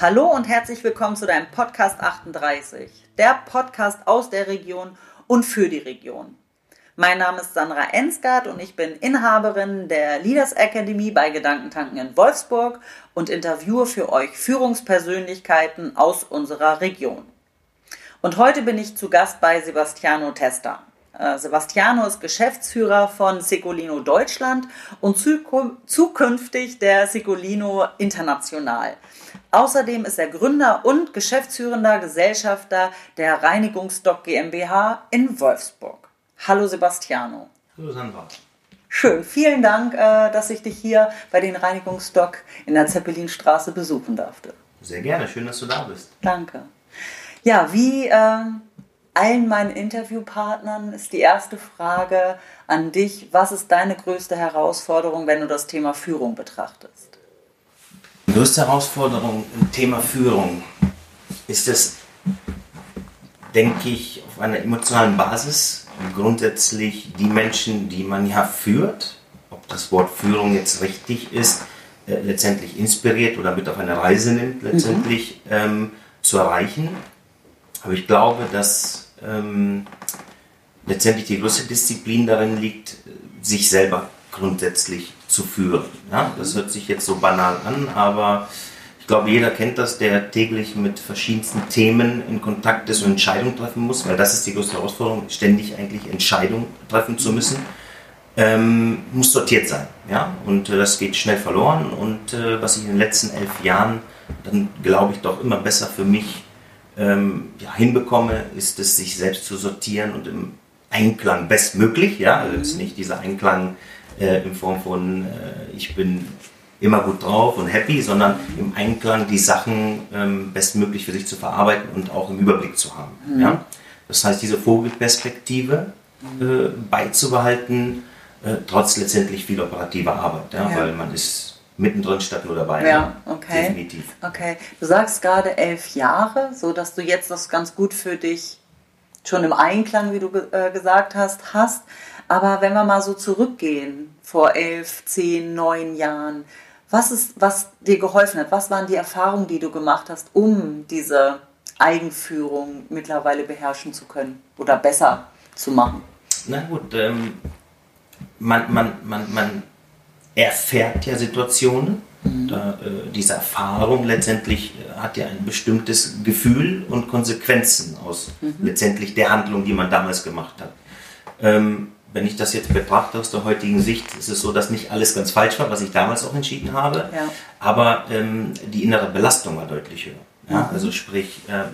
Hallo und herzlich willkommen zu deinem Podcast 38, der Podcast aus der Region und für die Region. Mein Name ist Sandra Ensgard und ich bin Inhaberin der Leaders Academy bei Gedankentanken in Wolfsburg und interviewe für euch Führungspersönlichkeiten aus unserer Region. Und heute bin ich zu Gast bei Sebastiano Testa. Äh, Sebastiano ist Geschäftsführer von Secolino Deutschland und zukünftig der Secolino International. Außerdem ist er Gründer und geschäftsführender Gesellschafter der Reinigungsdoc GmbH in Wolfsburg. Hallo Sebastiano. Hallo Sandra. Schön, vielen Dank, äh, dass ich dich hier bei den Reinigungsdoc in der Zeppelinstraße besuchen durfte. Sehr gerne, schön, dass du da bist. Danke. Ja, wie äh, allen meinen Interviewpartnern ist die erste Frage an dich, was ist deine größte Herausforderung, wenn du das Thema Führung betrachtest? Die größte Herausforderung im Thema Führung ist es, denke ich, auf einer emotionalen Basis grundsätzlich die Menschen, die man ja führt, ob das Wort Führung jetzt richtig ist, äh, letztendlich inspiriert oder mit auf eine Reise nimmt, letztendlich mhm. ähm, zu erreichen. Aber ich glaube, dass ähm, letztendlich die größte Disziplin darin liegt, sich selber grundsätzlich zu führen. Ja, das hört sich jetzt so banal an, aber ich glaube, jeder kennt das, der täglich mit verschiedensten Themen in Kontakt ist und Entscheidungen treffen muss, weil das ist die größte Herausforderung, ständig eigentlich Entscheidungen treffen zu müssen. Ähm, muss sortiert sein. Ja? Und äh, das geht schnell verloren. Und äh, was ich in den letzten elf Jahren dann, glaube ich, doch immer besser für mich ähm, ja, hinbekomme, ist es, sich selbst zu sortieren und im Einklang bestmöglich. Ja? Also ist nicht dieser Einklang äh, in Form von äh, ich bin immer gut drauf und happy, sondern im Einklang die Sachen ähm, bestmöglich für sich zu verarbeiten und auch im Überblick zu haben. Mhm. Ja? Das heißt, diese Vogelperspektive äh, beizubehalten, äh, trotz letztendlich viel operativer Arbeit, ja? ja? weil man ist mittendrin statt nur dabei. Ja, okay. Definitiv. Okay. Du sagst gerade elf Jahre, so dass du jetzt das ganz gut für dich schon im Einklang, wie du äh, gesagt hast, hast. Aber wenn wir mal so zurückgehen, vor elf, zehn, neun Jahren, was ist, was dir geholfen hat? Was waren die Erfahrungen, die du gemacht hast, um diese Eigenführung mittlerweile beherrschen zu können oder besser zu machen? Na gut, ähm, man, man, man, man erfährt ja Situationen. Mhm. Da, äh, diese Erfahrung letztendlich äh, hat ja ein bestimmtes Gefühl und Konsequenzen aus mhm. letztendlich der Handlung, die man damals gemacht hat. Ähm, wenn ich das jetzt betrachte aus der heutigen Sicht, ist es so, dass nicht alles ganz falsch war, was ich damals auch entschieden habe, ja. aber ähm, die innere Belastung war deutlich höher. Ja? Mhm. Also sprich, ähm,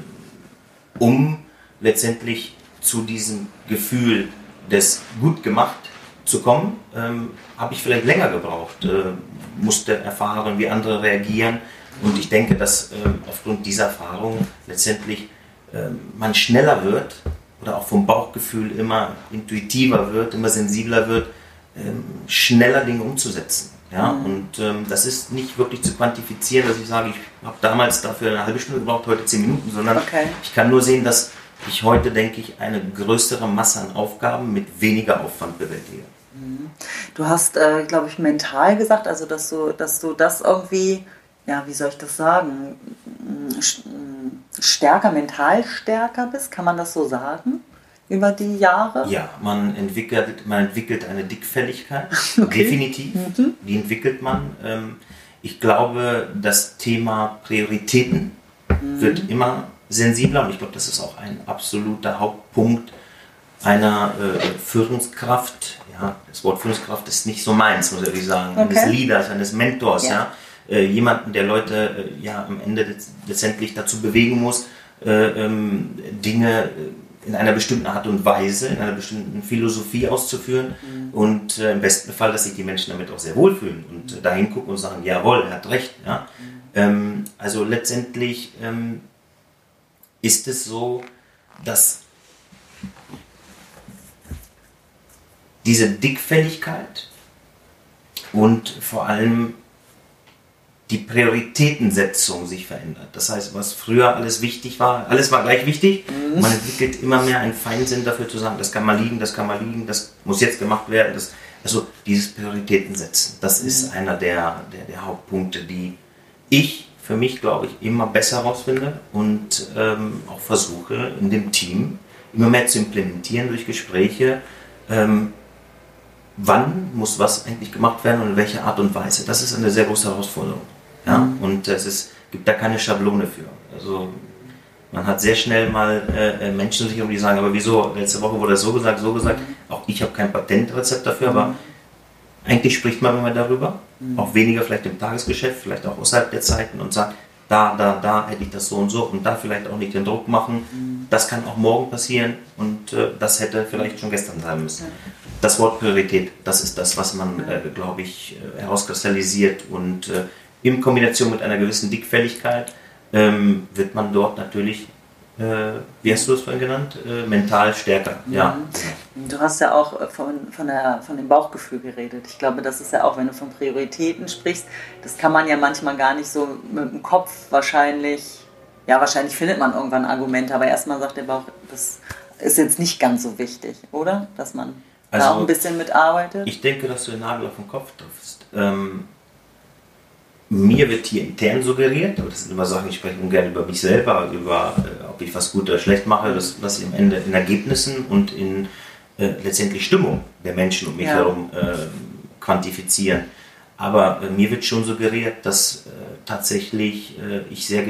um letztendlich zu diesem Gefühl des gut gemacht zu kommen, ähm, habe ich vielleicht länger gebraucht, äh, musste erfahren, wie andere reagieren und ich denke, dass äh, aufgrund dieser Erfahrung letztendlich äh, man schneller wird oder auch vom Bauchgefühl immer intuitiver wird, immer sensibler wird, ähm, schneller Dinge umzusetzen. Ja? Mhm. Und ähm, das ist nicht wirklich zu quantifizieren, dass ich sage, ich habe damals dafür eine halbe Stunde gebraucht, heute zehn Minuten, sondern okay. ich kann nur sehen, dass ich heute, denke ich, eine größere Masse an Aufgaben mit weniger Aufwand bewältige. Mhm. Du hast, äh, glaube ich, mental gesagt, also dass du, dass du das irgendwie, ja, wie soll ich das sagen, stärker, mental stärker bist, kann man das so sagen? Über die Jahre? Ja, man entwickelt, man entwickelt eine Dickfälligkeit, okay. definitiv. Mhm. Die entwickelt man. Ähm, ich glaube, das Thema Prioritäten mhm. wird immer sensibler und ich glaube, das ist auch ein absoluter Hauptpunkt einer äh, Führungskraft. Ja, das Wort Führungskraft ist nicht so meins, muss ich sagen. Okay. Eines Leaders, eines Mentors. Ja. ja äh, jemanden, der Leute äh, ja am Ende letztendlich dazu bewegen muss, äh, ähm, Dinge in einer bestimmten Art und Weise, in einer bestimmten Philosophie auszuführen mhm. und im besten Fall, dass sich die Menschen damit auch sehr wohlfühlen und dahin gucken und sagen, jawohl, er hat recht. Ja? Mhm. Ähm, also letztendlich ähm, ist es so, dass diese Dickfälligkeit und vor allem die Prioritätensetzung sich verändert. Das heißt, was früher alles wichtig war, alles war gleich wichtig. Mhm. Man entwickelt immer mehr einen Feinsinn dafür zu sagen, das kann mal liegen, das kann mal liegen, das muss jetzt gemacht werden. Das, also dieses Prioritäten setzen, das mhm. ist einer der, der, der Hauptpunkte, die ich für mich, glaube ich, immer besser herausfinde und ähm, auch versuche in dem Team immer mehr zu implementieren durch Gespräche, ähm, wann muss was eigentlich gemacht werden und in welcher Art und Weise. Das ist eine sehr große Herausforderung. Ja? Mhm. Und es ist, gibt da keine Schablone für. Also man hat sehr schnell mal äh, äh Menschen sich um die sagen, aber wieso, letzte Woche wurde das so gesagt, so gesagt. Auch ich habe kein Patentrezept dafür, aber eigentlich spricht man immer darüber. Mhm. Auch weniger vielleicht im Tagesgeschäft, vielleicht auch außerhalb der Zeiten und sagt, da, da, da hätte ich das so und so und da vielleicht auch nicht den Druck machen. Mhm. Das kann auch morgen passieren und äh, das hätte vielleicht schon gestern sein müssen. Das Wort Priorität, das ist das, was man, äh, glaube ich, äh, herauskristallisiert und äh, in Kombination mit einer gewissen Dickfälligkeit ähm, wird man dort natürlich äh, wie hast du es vorhin genannt? Äh, mental stärker. Ja. Mhm. Du hast ja auch äh, von, von, der, von dem Bauchgefühl geredet. Ich glaube, das ist ja auch, wenn du von Prioritäten sprichst, das kann man ja manchmal gar nicht so mit dem Kopf wahrscheinlich, ja, wahrscheinlich findet man irgendwann Argumente, aber erstmal sagt der Bauch, das ist jetzt nicht ganz so wichtig, oder? Dass man also, da auch ein bisschen mitarbeitet. Ich denke, dass du den Nagel auf den Kopf triffst. Ähm, mir wird hier intern suggeriert, aber das sind immer Sachen, ich spreche ungern über mich selber, über äh, ob ich was gut oder schlecht mache, das lasse ich am Ende in Ergebnissen und in äh, letztendlich Stimmung der Menschen um mich ja. herum äh, quantifizieren. Aber äh, mir wird schon suggeriert, dass äh, tatsächlich äh, ich sehr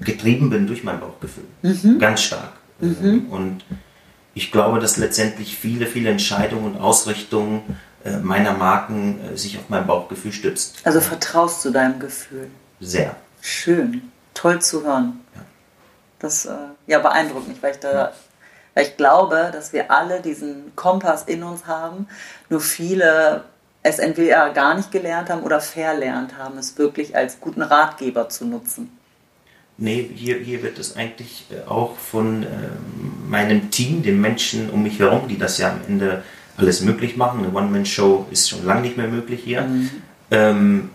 getrieben bin durch mein Bauchgefühl. Mhm. Ganz stark. Mhm. Und ich glaube, dass letztendlich viele, viele Entscheidungen und Ausrichtungen meiner Marken äh, sich auf mein Bauchgefühl stützt. Also vertraust du deinem Gefühl? Sehr. Schön, toll zu hören. Ja. Das äh, ja, beeindruckt mich, weil ich da, ja. weil ich glaube, dass wir alle diesen Kompass in uns haben, nur viele es entweder gar nicht gelernt haben oder verlernt haben, es wirklich als guten Ratgeber zu nutzen. Nee, hier, hier wird es eigentlich auch von äh, meinem Team, den Menschen um mich herum, die das ja am Ende alles möglich machen. Eine One-Man-Show ist schon lange nicht mehr möglich hier. Mhm. Ähm,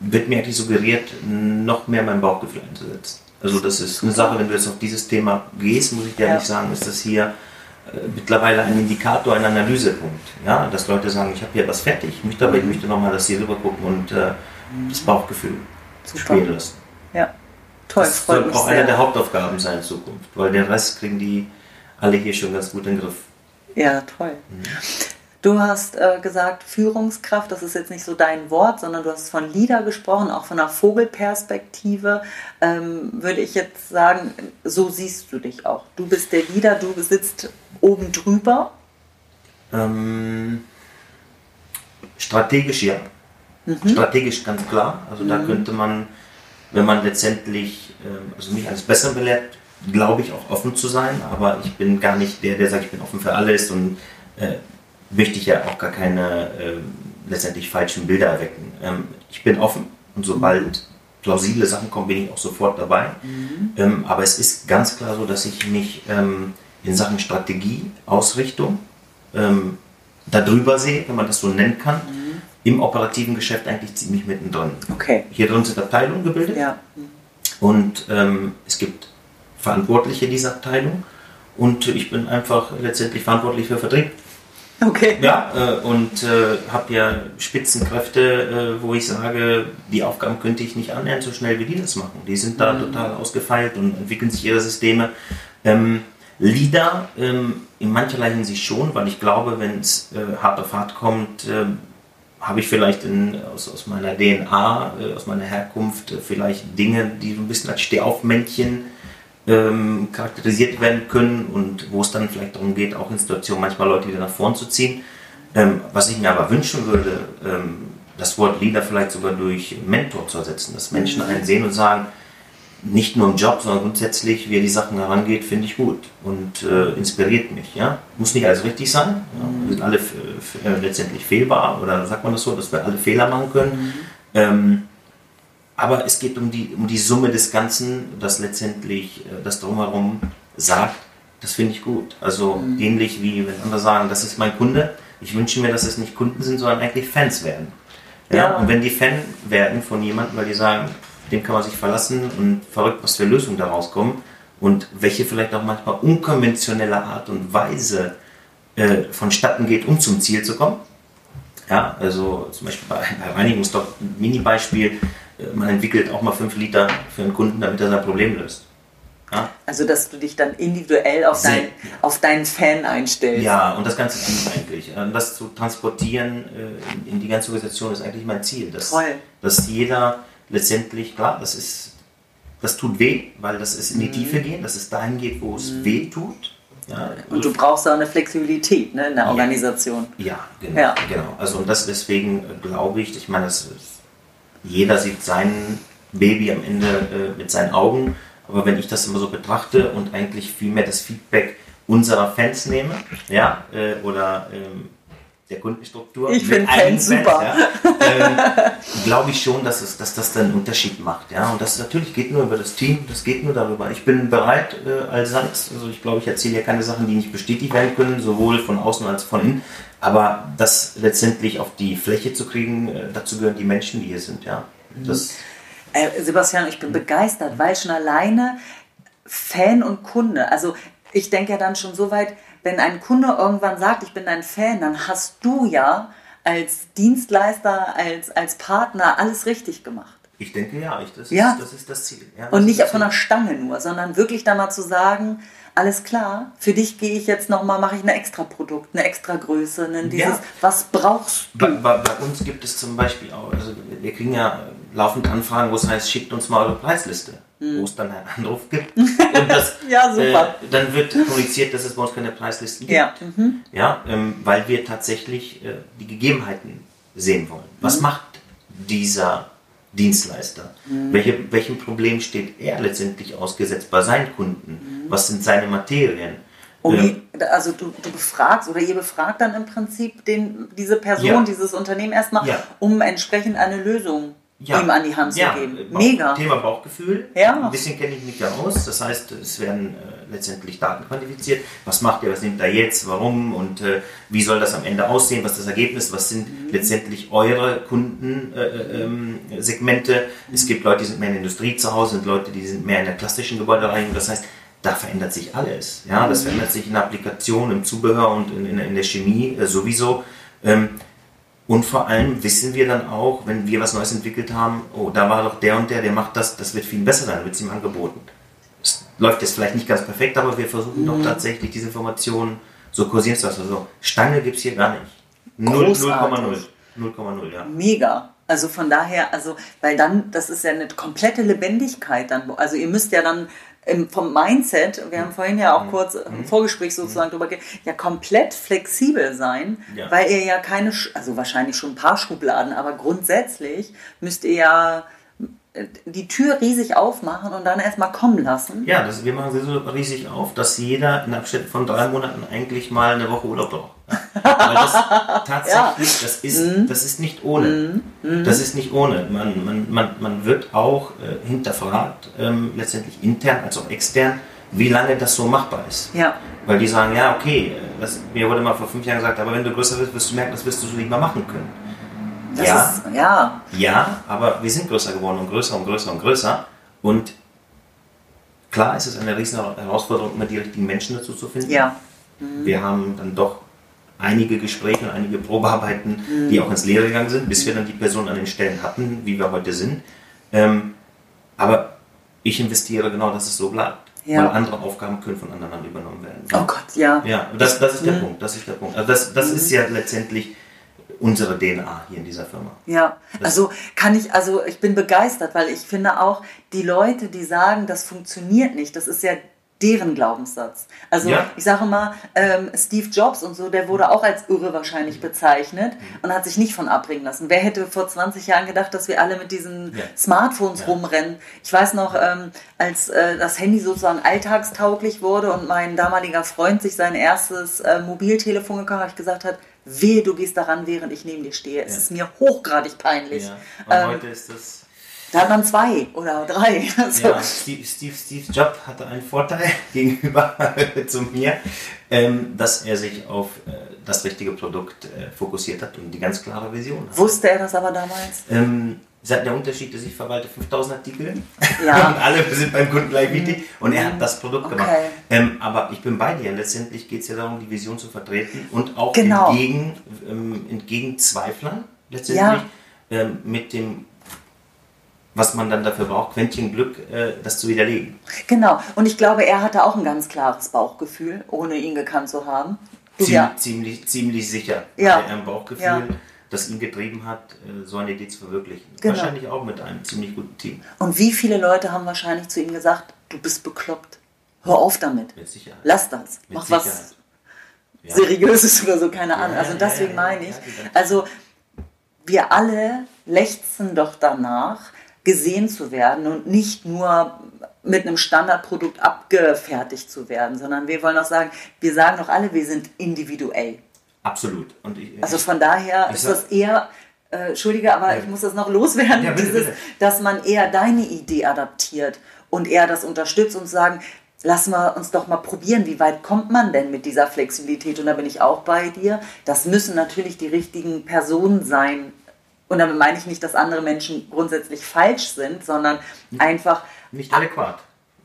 wird mir eigentlich suggeriert, noch mehr mein Bauchgefühl einzusetzen. Also das ist eine Sache, wenn du jetzt auf dieses Thema gehst, muss ich dir ja. nicht sagen, ist das hier äh, mittlerweile ein Indikator, ein Analysepunkt. Ja? Dass Leute sagen, ich habe hier was fertig, ich möchte aber ich möchte nochmal, dass sie rüber gucken und äh, das Bauchgefühl Super. spielen lassen. Ja, toll. Das soll auch sehr. eine der Hauptaufgaben sein in Zukunft, weil den Rest kriegen die alle hier schon ganz gut in den Griff. Ja, toll. Mhm. Du hast äh, gesagt, Führungskraft, das ist jetzt nicht so dein Wort, sondern du hast von Leader gesprochen, auch von einer Vogelperspektive. Ähm, würde ich jetzt sagen, so siehst du dich auch. Du bist der Leader, du sitzt oben drüber. Ähm, strategisch ja. Mhm. Strategisch ganz klar. Also mhm. da könnte man, wenn man letztendlich ähm, also mich als besser belehrt, glaube ich, auch offen zu sein, aber ich bin gar nicht der, der sagt, ich bin offen für alles und äh, möchte ich ja auch gar keine äh, letztendlich falschen Bilder erwecken. Ähm, ich bin offen und sobald plausible Sachen kommen, bin ich auch sofort dabei. Mhm. Ähm, aber es ist ganz klar so, dass ich mich ähm, in Sachen Strategie, Ausrichtung ähm, darüber sehe, wenn man das so nennen kann. Mhm. Im operativen Geschäft eigentlich ziemlich mittendrin. Okay. Hier drin sind Abteilungen gebildet. Ja. Und ähm, es gibt Verantwortliche dieser Abteilung und ich bin einfach letztendlich verantwortlich für Vertrieb. Okay. Ja, äh, und äh, habe ja Spitzenkräfte, äh, wo ich sage, die Aufgaben könnte ich nicht annähernd so schnell wie die das machen. Die sind da mhm. total ausgefeilt und entwickeln sich ihre Systeme. Ähm, Leader ähm, in mancherlei Hinsicht schon, weil ich glaube, wenn es äh, hart auf hart kommt, ähm, habe ich vielleicht in, aus, aus meiner DNA, äh, aus meiner Herkunft äh, vielleicht Dinge, die so ein bisschen als Stehaufmännchen ähm, charakterisiert werden können und wo es dann vielleicht darum geht, auch in Situationen manchmal Leute wieder nach vorn zu ziehen. Ähm, was ich mir aber wünschen würde, ähm, das Wort Leader vielleicht sogar durch Mentor zu ersetzen, dass Menschen mhm. einen sehen und sagen, nicht nur im Job, sondern grundsätzlich, wie er die Sachen herangeht, finde ich gut und äh, inspiriert mich. Ja? Muss nicht alles richtig sein. Ja? Wir sind alle äh, letztendlich fehlbar oder sagt man das so, dass wir alle Fehler machen können. Mhm. Ähm, aber es geht um die, um die Summe des Ganzen, das letztendlich äh, das Drumherum sagt. Das finde ich gut. Also mhm. ähnlich wie wenn andere sagen, das ist mein Kunde. Ich wünsche mir, dass es nicht Kunden sind, sondern eigentlich Fans werden. Ja? ja. Und wenn die Fan werden von jemandem, weil die sagen, dem kann man sich verlassen und verrückt, was für Lösungen daraus kommen und welche vielleicht auch manchmal unkonventionelle Art und Weise äh, vonstatten geht, um zum Ziel zu kommen. Ja, also zum Beispiel bei, bei Reinigungsstoff, ein Mini-Beispiel, man entwickelt auch mal fünf Liter für einen Kunden, damit er sein Problem löst. Ja? Also, dass du dich dann individuell auf, dein, auf deinen Fan einstellst. Ja, und das ganze Team eigentlich. Das zu transportieren äh, in die ganze Organisation ist eigentlich mein Ziel. Dass, Toll. Dass jeder letztendlich, klar, das ist, das tut weh, weil das ist in die mhm. Tiefe gehen, dass es dahin geht, wo es mhm. weh tut. Ja, und du brauchst auch eine Flexibilität ne, in der Organisation. Ja, genau. Ja. genau. Also und das deswegen äh, glaube ich, ich meine, das, jeder sieht sein Baby am Ende äh, mit seinen Augen. Aber wenn ich das immer so betrachte und eigentlich viel mehr das Feedback unserer Fans nehme, ja, äh, oder ähm, der Kundenstruktur. Ich finde Fans super. Ja, ähm, glaube ich schon, dass, es, dass das dann einen Unterschied macht. Ja? Und das natürlich geht nur über das Team, das geht nur darüber. Ich bin bereit äh, als Sanz, also ich glaube, ich erzähle ja keine Sachen, die nicht bestätigt werden können, sowohl von außen als von innen. Aber das letztendlich auf die Fläche zu kriegen, äh, dazu gehören die Menschen, die hier sind. Ja? Das, mhm äh, Sebastian, ich bin begeistert, weil schon alleine Fan und Kunde, also ich denke ja dann schon so weit, wenn ein Kunde irgendwann sagt, ich bin ein Fan, dann hast du ja als Dienstleister, als, als Partner alles richtig gemacht. Ich denke ja, ich, das, ja. Ist, das ist das Ziel. Ja, das und nicht von der Stange nur, sondern wirklich da mal zu sagen, alles klar, für dich gehe ich jetzt nochmal, mache ich ein extra Produkt, eine extra Größe, ein dieses, ja. was brauchst du? Bei, bei, bei, uns gibt es zum Beispiel auch, also wir kriegen ja laufend Anfragen, wo es heißt, schickt uns mal eure Preisliste, mhm. wo es dann einen Anruf gibt. Und das, ja, super. Äh, dann wird kommuniziert, dass es bei uns keine Preislisten gibt. Ja, mhm. ja ähm, weil wir tatsächlich äh, die Gegebenheiten sehen wollen. Was mhm. macht dieser Dienstleister? Mhm. Welche, welchem Problem steht er letztendlich ausgesetzt bei seinen Kunden? Mhm. Was sind seine Materien? Um die, also du, du befragst oder ihr befragt dann im Prinzip den, diese Person, ja. dieses Unternehmen erstmal, ja. um entsprechend eine Lösung ja. ihm an die Hand zu geben. Mega. Thema Bauchgefühl. Ja. Ein bisschen kenne ich mich ja aus. Das heißt, es werden äh, letztendlich Daten quantifiziert. Was macht er, was nimmt er jetzt, warum und äh, wie soll das am Ende aussehen, was ist das Ergebnis, was sind mhm. letztendlich eure Kundensegmente. Äh, ähm, es gibt Leute, die sind mehr in der Industrie zu Hause, sind Leute, die sind mehr in der klassischen Gebäudereinigung. Das heißt, da verändert sich alles. Ja, das mhm. verändert sich in der Applikation, im Zubehör und in, in, in der Chemie äh, sowieso. Ähm, und vor allem wissen wir dann auch, wenn wir was Neues entwickelt haben, oh, da war doch der und der, der macht das, das wird viel besser sein, wird es ihm angeboten. Es läuft jetzt vielleicht nicht ganz perfekt, aber wir versuchen mhm. doch tatsächlich diese Informationen so kursieren zu lassen. Also Stange gibt es hier gar nicht. 0,0. 0,0, ja. Mega. Also von daher, also, weil dann, das ist ja eine komplette Lebendigkeit dann. Also ihr müsst ja dann vom Mindset, wir haben vorhin ja auch mhm. kurz im mhm. Vorgespräch sozusagen mhm. drüber geredet, ja komplett flexibel sein, ja. weil ihr ja keine, also wahrscheinlich schon ein paar Schubladen, aber grundsätzlich müsst ihr ja die Tür riesig aufmachen und dann erstmal kommen lassen. Ja, das, wir machen sie so riesig auf, dass jeder in Abständen von drei Monaten eigentlich mal eine Woche Urlaub braucht. Weil das tatsächlich, das, ist, mhm. das ist nicht ohne. Mhm. mhm. Das ist nicht ohne. Man, man, man, man wird auch äh, hinterfragt, ähm, letztendlich intern als auch extern, wie lange das so machbar ist. Ja. Weil die sagen, ja, okay, das, mir wurde mal vor fünf Jahren gesagt, aber wenn du größer wirst, wirst du merken, das wirst du so nicht mehr machen können. Das ja, ist, ja. Ja, aber wir sind größer geworden und größer und größer und größer. Und klar ist es eine riesen Herausforderung, immer die richtigen Menschen dazu zu finden. Ja. Mhm. Wir haben dann doch einige Gespräche und einige Probearbeiten, mhm. die auch ins Leere gegangen sind, bis wir dann die Person an den Stellen hatten, wie wir heute sind. Ähm, aber ich investiere genau, dass es so bleibt. Ja. Weil andere Aufgaben können von anderen übernommen werden. Oh Gott, ja. Ja, das, das ist der mhm. Punkt. Das ist der Punkt. Also das, das mhm. ist ja letztendlich unsere DNA hier in dieser Firma. Ja, also kann ich, also ich bin begeistert, weil ich finde auch, die Leute, die sagen, das funktioniert nicht, das ist ja deren Glaubenssatz. Also ja. ich sage mal, ähm, Steve Jobs und so, der wurde auch als irre wahrscheinlich bezeichnet und hat sich nicht von abbringen lassen. Wer hätte vor 20 Jahren gedacht, dass wir alle mit diesen ja. Smartphones ja. rumrennen? Ich weiß noch, ähm, als äh, das Handy sozusagen alltagstauglich wurde und mein damaliger Freund sich sein erstes äh, Mobiltelefon gekauft hat, ich gesagt hat, wehe, du gehst daran, während ich neben dir stehe. Es ist mir hochgradig peinlich. Und ähm, heute ist das da hat man zwei oder drei. Also. Ja, Steve, Steve, Steve Jobs hatte einen Vorteil gegenüber zu mir, ähm, dass er sich auf äh, das richtige Produkt äh, fokussiert hat und die ganz klare Vision hat. Wusste er das aber damals? Ähm, der Unterschied ist, ich verwalte 5000 Artikel ja. und alle sind beim Kunden gleich wichtig mhm. und er hat das Produkt okay. gemacht. Ähm, aber ich bin bei dir. Letztendlich geht es ja darum, die Vision zu vertreten und auch genau. entgegen, ähm, entgegen Zweiflern letztendlich ja. ähm, mit dem was man dann dafür braucht, Quäntchen Glück, äh, das zu widerlegen. Genau. Und ich glaube, er hatte auch ein ganz klares Bauchgefühl, ohne ihn gekannt zu haben. Ziem, ja. ziemlich, ziemlich sicher ja. hatte er ein Bauchgefühl, ja. das ihn getrieben hat, äh, so eine Idee zu verwirklichen. Genau. Wahrscheinlich auch mit einem ziemlich guten Team. Und wie viele Leute haben wahrscheinlich zu ihm gesagt, du bist bekloppt. Hör auf damit. Mit Sicherheit. Lass das. Mit Mach Sicherheit. was ja. Seriöses oder so, keine Ahnung. also deswegen meine ich, also wir alle lechzen doch danach, gesehen zu werden und nicht nur mit einem Standardprodukt abgefertigt zu werden, sondern wir wollen auch sagen, wir sagen doch alle, wir sind individuell. Absolut. Ich, also von daher ist das eher, äh, Entschuldige, aber ja. ich muss das noch loswerden, ja, bitte, dieses, bitte. dass man eher deine Idee adaptiert und eher das unterstützt und sagen, lassen wir uns doch mal probieren, wie weit kommt man denn mit dieser Flexibilität? Und da bin ich auch bei dir. Das müssen natürlich die richtigen Personen sein, und damit meine ich nicht, dass andere Menschen grundsätzlich falsch sind, sondern einfach. Nicht adäquat.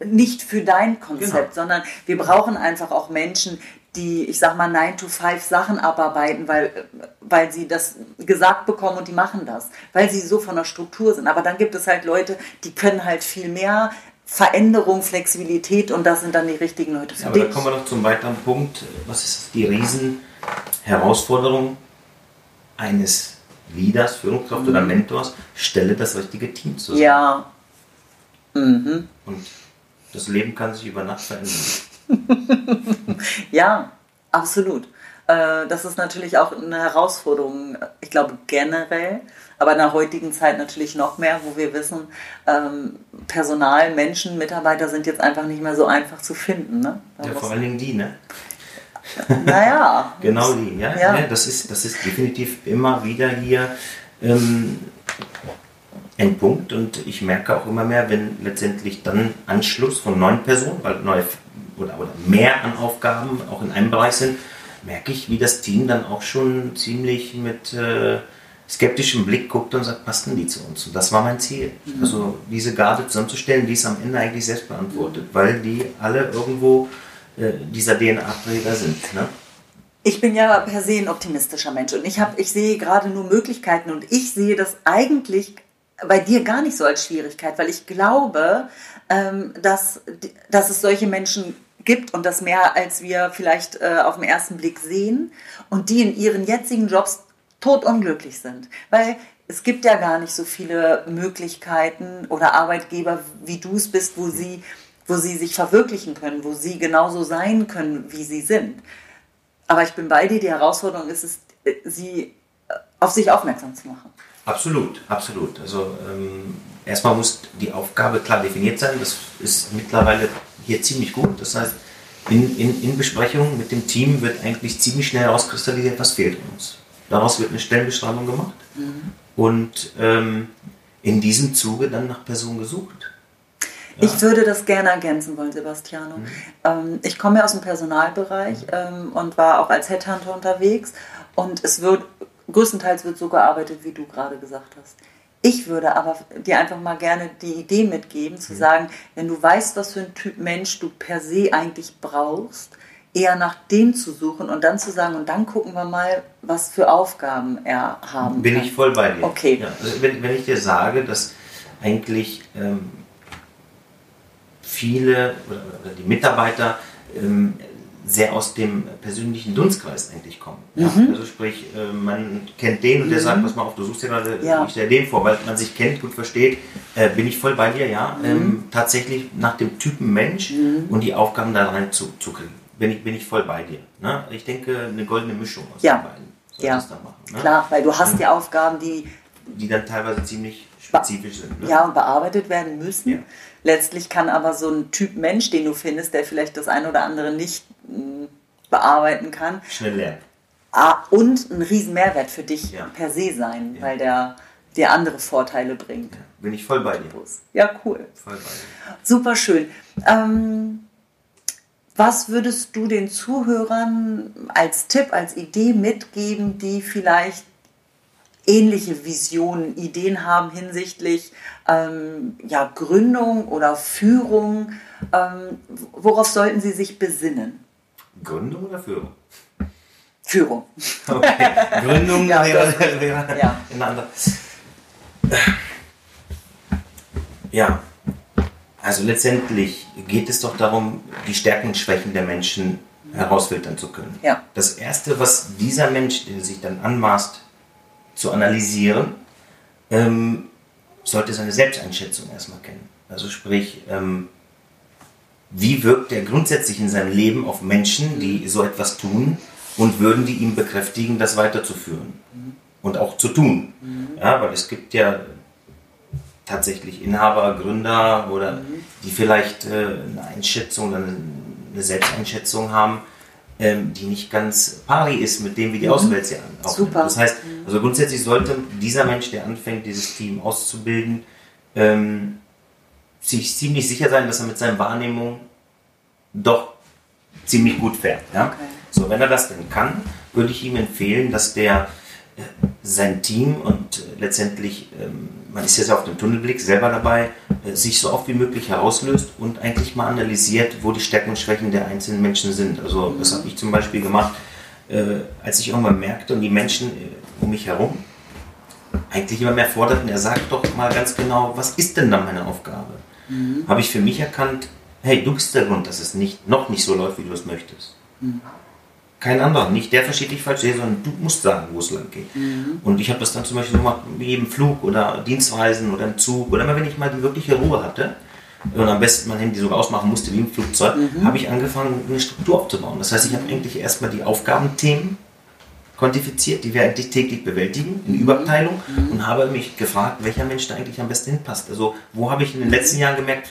Nicht für dein Konzept, genau. sondern wir brauchen einfach auch Menschen, die, ich sag mal, 9 to 5 Sachen abarbeiten, weil, weil sie das gesagt bekommen und die machen das, weil sie so von der Struktur sind. Aber dann gibt es halt Leute, die können halt viel mehr Veränderung, Flexibilität und das sind dann die richtigen Leute für ja, aber dich. Da kommen wir noch zum weiteren Punkt. Was ist die Riesenherausforderung eines Leaders, Führungskraft mhm. oder Mentors, stelle das richtige Team zusammen. Ja. Mhm. Und das Leben kann sich über Nacht verändern. ja, absolut. Äh, das ist natürlich auch eine Herausforderung, ich glaube generell, aber in der heutigen Zeit natürlich noch mehr, wo wir wissen, ähm, Personal, Menschen, Mitarbeiter sind jetzt einfach nicht mehr so einfach zu finden. Ne? Ja, vor allen Dingen die, ne? Naja. genau die, ja. ja. ja. das, ist, das ist definitiv immer wieder hier ähm, ein Punkt und ich merke auch immer mehr, wenn letztendlich dann Anschluss von neuen Personen, weil neue oder, oder mehr an Aufgaben auch in einem Bereich sind, merke ich, wie das Team dann auch schon ziemlich mit äh, skeptischem Blick guckt und sagt, passen die zu uns? Und das war mein Ziel. Mhm. Also diese Garde zusammenzustellen, die ist am Ende eigentlich selbst beantwortet, weil die alle irgendwo dieser DNA-Träger sind. Ne? Ich bin ja per se ein optimistischer Mensch und ich, hab, ich sehe gerade nur Möglichkeiten und ich sehe das eigentlich bei dir gar nicht so als Schwierigkeit, weil ich glaube, ähm, dass, dass es solche Menschen gibt und das mehr als wir vielleicht äh, auf den ersten Blick sehen und die in ihren jetzigen Jobs totunglücklich sind. Weil es gibt ja gar nicht so viele Möglichkeiten oder Arbeitgeber, wie du es bist, wo sie wo sie sich verwirklichen können, wo sie genauso sein können, wie sie sind. Aber ich bin bei dir, die Herausforderung ist es, äh, sie äh, auf sich aufmerksam zu machen. Absolut, absolut. Also ähm, erstmal muss die Aufgabe klar definiert sein. Das ist mittlerweile hier ziemlich gut. Das heißt, in, in, in Besprechungen mit dem Team wird eigentlich ziemlich schnell herauskristallisiert, was fehlt uns. Daraus wird eine Stellenbeschreibung gemacht mhm. und ähm, in diesem Zuge dann nach Personen gesucht. Ich würde das gerne ergänzen wollen, Sebastiano. Mhm. Ähm, ich komme ja aus dem Personalbereich ähm, und war auch als Headhunter unterwegs und es wird, größtenteils wird so gearbeitet, wie du gerade gesagt hast. Ich würde aber dir einfach mal gerne die Idee mitgeben, zu mhm. sagen, wenn du weißt, was für ein Typ Mensch du per se eigentlich brauchst, eher nach dem zu suchen und dann zu sagen, und dann gucken wir mal, was für Aufgaben er haben Bin kann. ich voll bei dir. Okay. Ja, also wenn, wenn ich dir sage, dass eigentlich ähm, viele oder, oder die Mitarbeiter ähm, sehr aus dem persönlichen Dunstkreis eigentlich kommen. Ja? Mhm. Also sprich, äh, man kennt den und mhm. der sagt, pass mal auf, du suchst dir gerade, ja. ich stelle den vor, weil man sich kennt, gut versteht, äh, bin ich voll bei dir, ja. Mhm. Ähm, tatsächlich nach dem Typen Mensch mhm. und die Aufgaben da rein zu, zu kriegen. Bin ich, bin ich voll bei dir. Ne? Ich denke, eine goldene Mischung aus ja. den beiden. Ja, machen, ne? klar, weil du hast die Aufgaben, die die dann teilweise ziemlich spezifisch sind. Ne? Ja, und bearbeitet werden müssen. Letztlich kann aber so ein Typ Mensch, den du findest, der vielleicht das eine oder andere nicht hm, bearbeiten kann, schnell lernen. Ah, und ein riesen Mehrwert für dich ja. per se sein, ja. weil der dir andere Vorteile bringt. Ja, bin ich voll bei dir. Ja, cool. Voll bei dir. Super schön. Ähm, was würdest du den Zuhörern als Tipp, als Idee mitgeben, die vielleicht ähnliche Visionen, Ideen haben hinsichtlich ähm, ja, Gründung oder Führung. Ähm, worauf sollten sie sich besinnen? Gründung oder Führung? Führung. Okay. Gründung ja, wäre, wäre ja. ein anderer. Ja, also letztendlich geht es doch darum, die Stärken und Schwächen der Menschen herausfiltern zu können. Ja. Das Erste, was dieser Mensch, der sich dann anmaßt zu analysieren, ähm, sollte seine Selbsteinschätzung erstmal kennen. Also sprich, ähm, wie wirkt er grundsätzlich in seinem Leben auf Menschen, die so etwas tun und würden die ihm bekräftigen, das weiterzuführen und auch zu tun. Ja, weil es gibt ja tatsächlich Inhaber, Gründer oder die vielleicht äh, eine Einschätzung eine Selbsteinschätzung haben, ähm, die nicht ganz pari ist mit dem, wie die Außenwelt sie an. Super. Das heißt, also grundsätzlich sollte dieser Mensch, der anfängt, dieses Team auszubilden, ähm, sich ziemlich sicher sein, dass er mit seinen Wahrnehmungen doch ziemlich gut fährt. Ja? Okay. So, wenn er das denn kann, würde ich ihm empfehlen, dass der äh, sein Team und äh, letztendlich, ähm, man ist jetzt auf dem Tunnelblick selber dabei, äh, sich so oft wie möglich herauslöst und eigentlich mal analysiert, wo die Stärken und Schwächen der einzelnen Menschen sind. Also das habe ich zum Beispiel gemacht, äh, als ich irgendwann merkte und die Menschen äh, um mich herum eigentlich immer mehr forderten, er sagt doch mal ganz genau, was ist denn dann meine Aufgabe? Habe ich für mich erkannt, hey, du bist der Grund, dass es nicht, noch nicht so läuft, wie du es möchtest. Kein anderer, nicht der versteht dich falsch, sondern du musst sagen, wo es lang geht. Und ich habe das dann zum Beispiel so gemacht, wie im Flug oder Dienstreisen oder im Zug oder immer wenn ich mal die wirkliche Ruhe hatte und am besten mein Handy sogar ausmachen musste wie im Flugzeug, habe ich angefangen, eine Struktur aufzubauen. Das heißt, ich habe eigentlich erstmal die Aufgabenthemen quantifiziert, die wir eigentlich täglich bewältigen, in Überabteilung und habe mich gefragt, welcher Mensch da eigentlich am besten hinpasst. Also wo habe ich in den letzten Jahren gemerkt,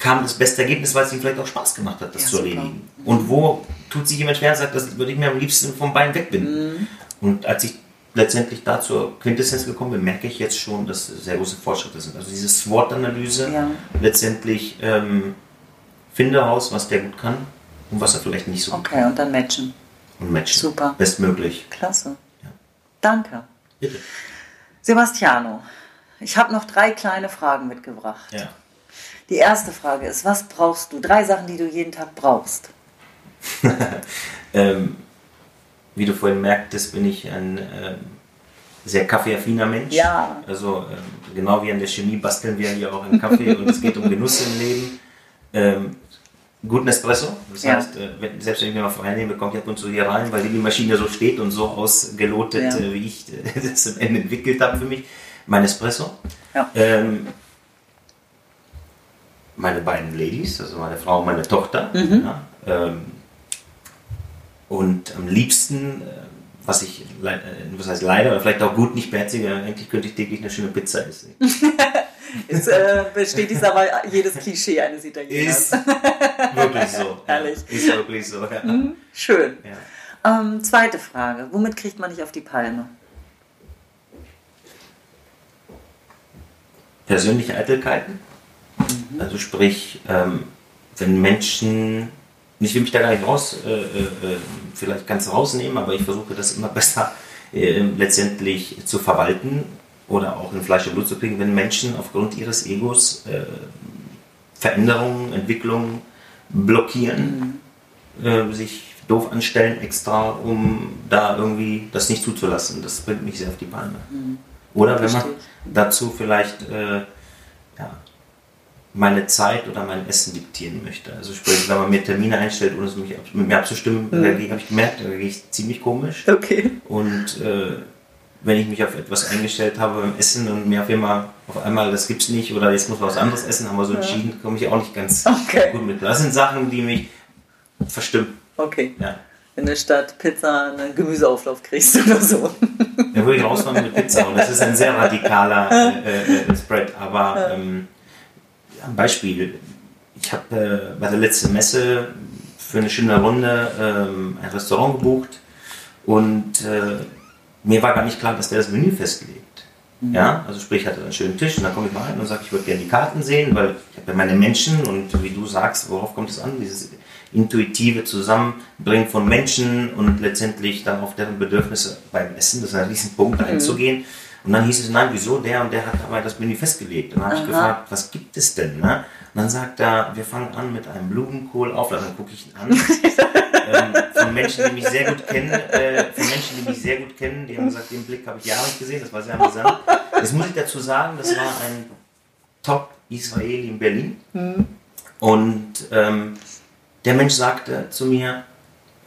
kam das beste Ergebnis, weil es ihm vielleicht auch Spaß gemacht hat, das Ja, zu erledigen. Und wo tut sich jemand schwer und sagt, das würde ich mir am liebsten vom Bein wegbinden. Und als ich letztendlich da zur Quintessenz gekommen bin, merke ich jetzt schon, dass sehr große Fortschritte sind. Also diese SWOT-Analyse, Ja. letztendlich ähm, finde heraus, was der gut kann und was er vielleicht nicht so gut Okay, und dann matchen. kann. Und matchen. Super. Bestmöglich. Klasse. Ja. Danke. Bitte. Sebastiano, ich habe noch drei kleine Fragen mitgebracht. Ja. Die erste Frage ist, was brauchst du? Drei Sachen, die du jeden Tag brauchst. Ähm, wie du vorhin merktest, bin ich ein ähm, sehr kaffeeaffiner Mensch. Ja. Also ähm, genau wie an der Chemie basteln wir hier auch einen Kaffee und es geht um Genuss im Leben. Ähm, guten Espresso. Das Ja. heißt, äh, wenn, selbst wenn ich mir mal frei nehme, kommt ich ab und zu hier rein, weil die Maschine so steht und so ausgelotet, Ja. äh, wie ich äh, das am Ende entwickelt habe für mich. Mein Espresso. Ja. Meine beiden Ladies, also meine Frau und meine Tochter. Mhm. Ja, ähm, und am liebsten, äh, was ich äh, was heißt leider oder vielleicht auch gut nicht beherzige, eigentlich könnte ich täglich eine schöne Pizza essen. Es äh, bestätigt aber jedes Klischee eines Italieners. Ist wirklich so. Ehrlich. Ja, ist wirklich so. Ja. Schön. Ja. Ähm, zweite Frage. Womit kriegt man dich auf die Palme? Persönliche Eitelkeiten. Also sprich, ähm, wenn Menschen, ich will mich da gar nicht raus, äh, äh, äh, vielleicht ganz rausnehmen, aber ich versuche das immer besser äh, letztendlich zu verwalten oder auch in Fleisch und Blut zu kriegen, wenn Menschen aufgrund ihres Egos äh, Veränderungen, Entwicklungen blockieren, äh, sich doof anstellen extra, um da irgendwie das nicht zuzulassen. Das bringt mich sehr auf die Palme. Oder wenn man dazu vielleicht äh, meine Zeit oder mein Essen diktieren möchte. Also sprich, wenn man mir Termine einstellt, ohne es mit mir abzustimmen, Mhm. dagegen habe ich gemerkt, da gehe ich ziemlich komisch. Okay. Und äh, wenn ich mich auf etwas eingestellt habe beim Essen und mir auf einmal, auf einmal das gibt's nicht oder jetzt muss man was anderes essen, haben wir so entschieden, komme ich auch nicht ganz Okay. gut mit. Das sind Sachen, die mich verstimmen. Okay. Ja. Wenn du statt Pizza einen Gemüseauflauf kriegst oder so. Da würde ich rausfahren mit Pizza und das ist ein sehr radikaler äh, äh, Spread. Aber ähm, ja, ein Beispiel. Ich habe äh, bei der letzten Messe für eine schöne Runde ähm, ein Restaurant gebucht und äh, mir war gar nicht klar, dass der das Menü festlegt. Ja, also sprich, ich hatte einen schönen Tisch und dann komme ich mal rein und sage, ich würde gerne die Karten sehen, weil ich habe ja meine Menschen und wie du sagst, worauf kommt es an? Dieses intuitive Zusammenbringen von Menschen und letztendlich dann auf deren Bedürfnisse beim Essen, das ist ein Riesenpunkt einzugehen. Und dann hieß es, nein, wieso? Der und der hat aber das Menü festgelegt. Und dann habe ich gefragt, was gibt es denn? Ne? Und dann sagt er, wir fangen an mit einem Blumenkohlauflauf. Dann gucke ich ihn an. ähm, von Menschen, die mich sehr gut kennen, äh, von Menschen, die mich sehr gut kennen, die haben gesagt, den Blick habe ich Jahre nicht gesehen, das war sehr amüsant. Jetzt muss ich dazu sagen, das war ein top Israeli in Berlin. Und ähm, der Mensch sagte zu mir,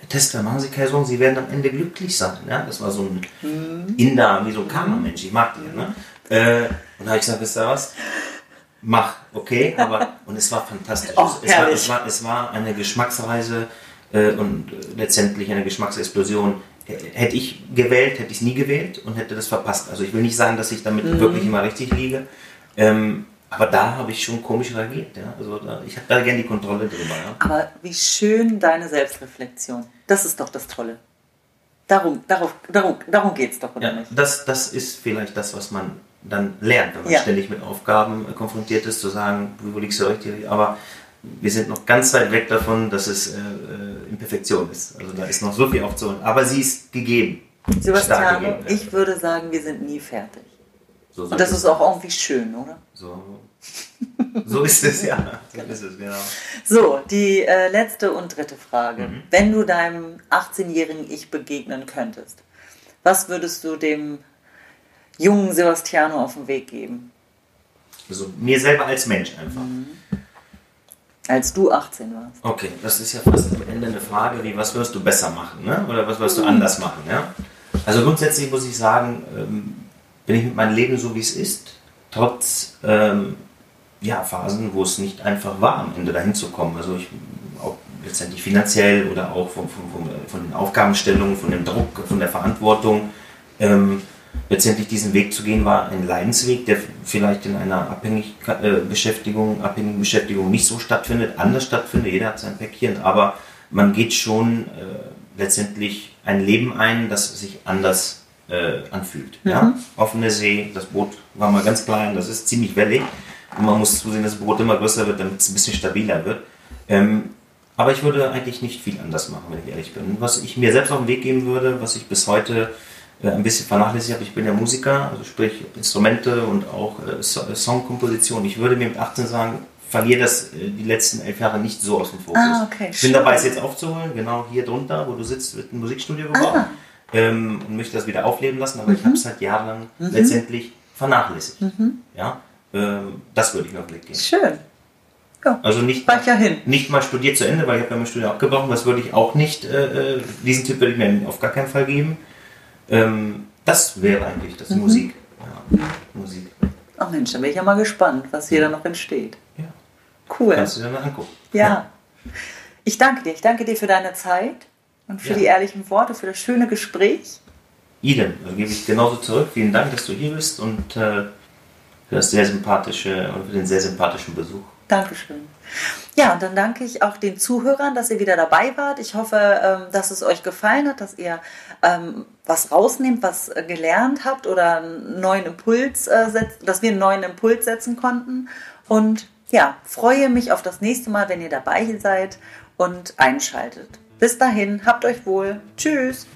Tester, machen Sie keine Sorgen, Sie werden am Ende glücklich sein. Ja? Das war so ein Inder, wie so ein Karma-Mensch, ich mag den. Ne? Äh, und da habe ich gesagt, wisst ihr was? Mach, okay, aber und es war fantastisch. Oh, es, war, es, war, es war eine Geschmacksreise äh, und äh, letztendlich eine Geschmacksexplosion. H- Hätte ich gewählt, hätte ich es nie gewählt und hätte das verpasst. Also ich will nicht sagen, dass ich damit Mhm. wirklich immer richtig liege. Ähm, aber da habe ich schon komisch reagiert. Ja? Also da, ich habe da gerne die Kontrolle drüber. Ja? Aber wie schön deine Selbstreflexion. Das ist doch das Tolle. Darum, darauf, darum, darum geht es doch, oder Ja, nicht? das, das ist vielleicht das, was man dann lernt, wenn man Ja. ständig mit Aufgaben äh, konfrontiert ist, zu sagen, wo liegst du richtig? Aber wir sind noch ganz weit weg davon, dass es äh, äh, in Perfektion ist. Also da ist noch so viel aufzuholen. Aber sie ist gegeben. Sebastiano, gegeben, ich würde sagen, wir sind nie fertig. So, Und das ist auch irgendwie schön, oder? so, so ist es, ja. So ist es, genau. So, die äh, letzte und dritte Frage. Mhm. Wenn du deinem 18-jährigen Ich begegnen könntest, was würdest du dem jungen Sebastiano auf den Weg geben, Also mir selber als Mensch einfach. als du 18 warst? Okay, das ist ja fast am Ende eine Frage, wie was wirst du besser machen, ne? oder was wirst du anders machen. Ja? Also grundsätzlich muss ich sagen, ähm, bin ich mit meinem Leben so wie es ist, trotz ähm, ja, Phasen, wo es nicht einfach war, am Ende dahin zu kommen. Also ich auch letztendlich finanziell oder auch von, von, von, den Aufgabenstellungen, von dem Druck, von der Verantwortung. Ähm, letztendlich diesen Weg zu gehen, war ein Leidensweg, der vielleicht in einer abhängig äh, Beschäftigung, abhängigen Beschäftigung nicht so stattfindet, anders stattfindet. Jeder hat sein Päckchen, aber man geht schon äh, letztendlich ein Leben ein, das sich anders äh, anfühlt. Ja? Offene See, das Boot war mal ganz klein, das ist ziemlich wellig. Und man muss zusehen, dass das Boot immer größer wird, damit es ein bisschen stabiler wird. Ähm, aber ich würde eigentlich nicht viel anders machen, wenn ich ehrlich bin. Was ich mir selbst auf den Weg geben würde, was ich bis heute äh, ein bisschen vernachlässigt habe, ich bin ja Musiker, also sprich Instrumente und auch äh, so äh, Songkomposition. Ich würde mir mit 18 sagen, verliere das äh, die letzten elf Jahre nicht so aus dem Fokus. Ah, okay, Ich bin dabei, es jetzt aufzuholen. Genau hier drunter, wo du sitzt, wird ein Musikstudio gebaut. Ah. Ähm, und möchte das wieder aufleben lassen, aber Mhm. ich habe es halt jahrelang letztendlich vernachlässigt. Ja? Ähm, das würde ich mir auf den Weg geben. Schön. Ja, Also nicht, ja nicht mal studiert zu Ende, weil ich habe ja mein Studium abgebrochen. Das würde ich auch nicht, äh, äh, diesen Tipp würde ich mir auf gar keinen Fall geben. Ähm, das wäre eigentlich das Musik. Ja, Musik. Ach Mensch, da bin ich ja mal gespannt, was hier dann noch entsteht. Ja. Cool. Kannst du dir mal angucken. Ja. Ich danke dir. Ich danke dir für deine Zeit und für Ja. die ehrlichen Worte, für das schöne Gespräch. Idem, dann gebe ich genauso zurück. Vielen Dank, dass du hier bist und äh, für das sehr sympathische und für den sehr sympathischen Besuch. Dankeschön. Ja, und dann danke ich auch den Zuhörern, dass ihr wieder dabei wart. Ich hoffe, ähm, dass es euch gefallen hat, dass ihr ähm, was rausnehmt, was äh, gelernt habt oder einen neuen Impuls äh, setzt, dass wir einen neuen Impuls setzen konnten. Und ja, freue mich auf das nächste Mal, wenn ihr dabei seid und einschaltet. Bis dahin, habt euch wohl. Tschüss.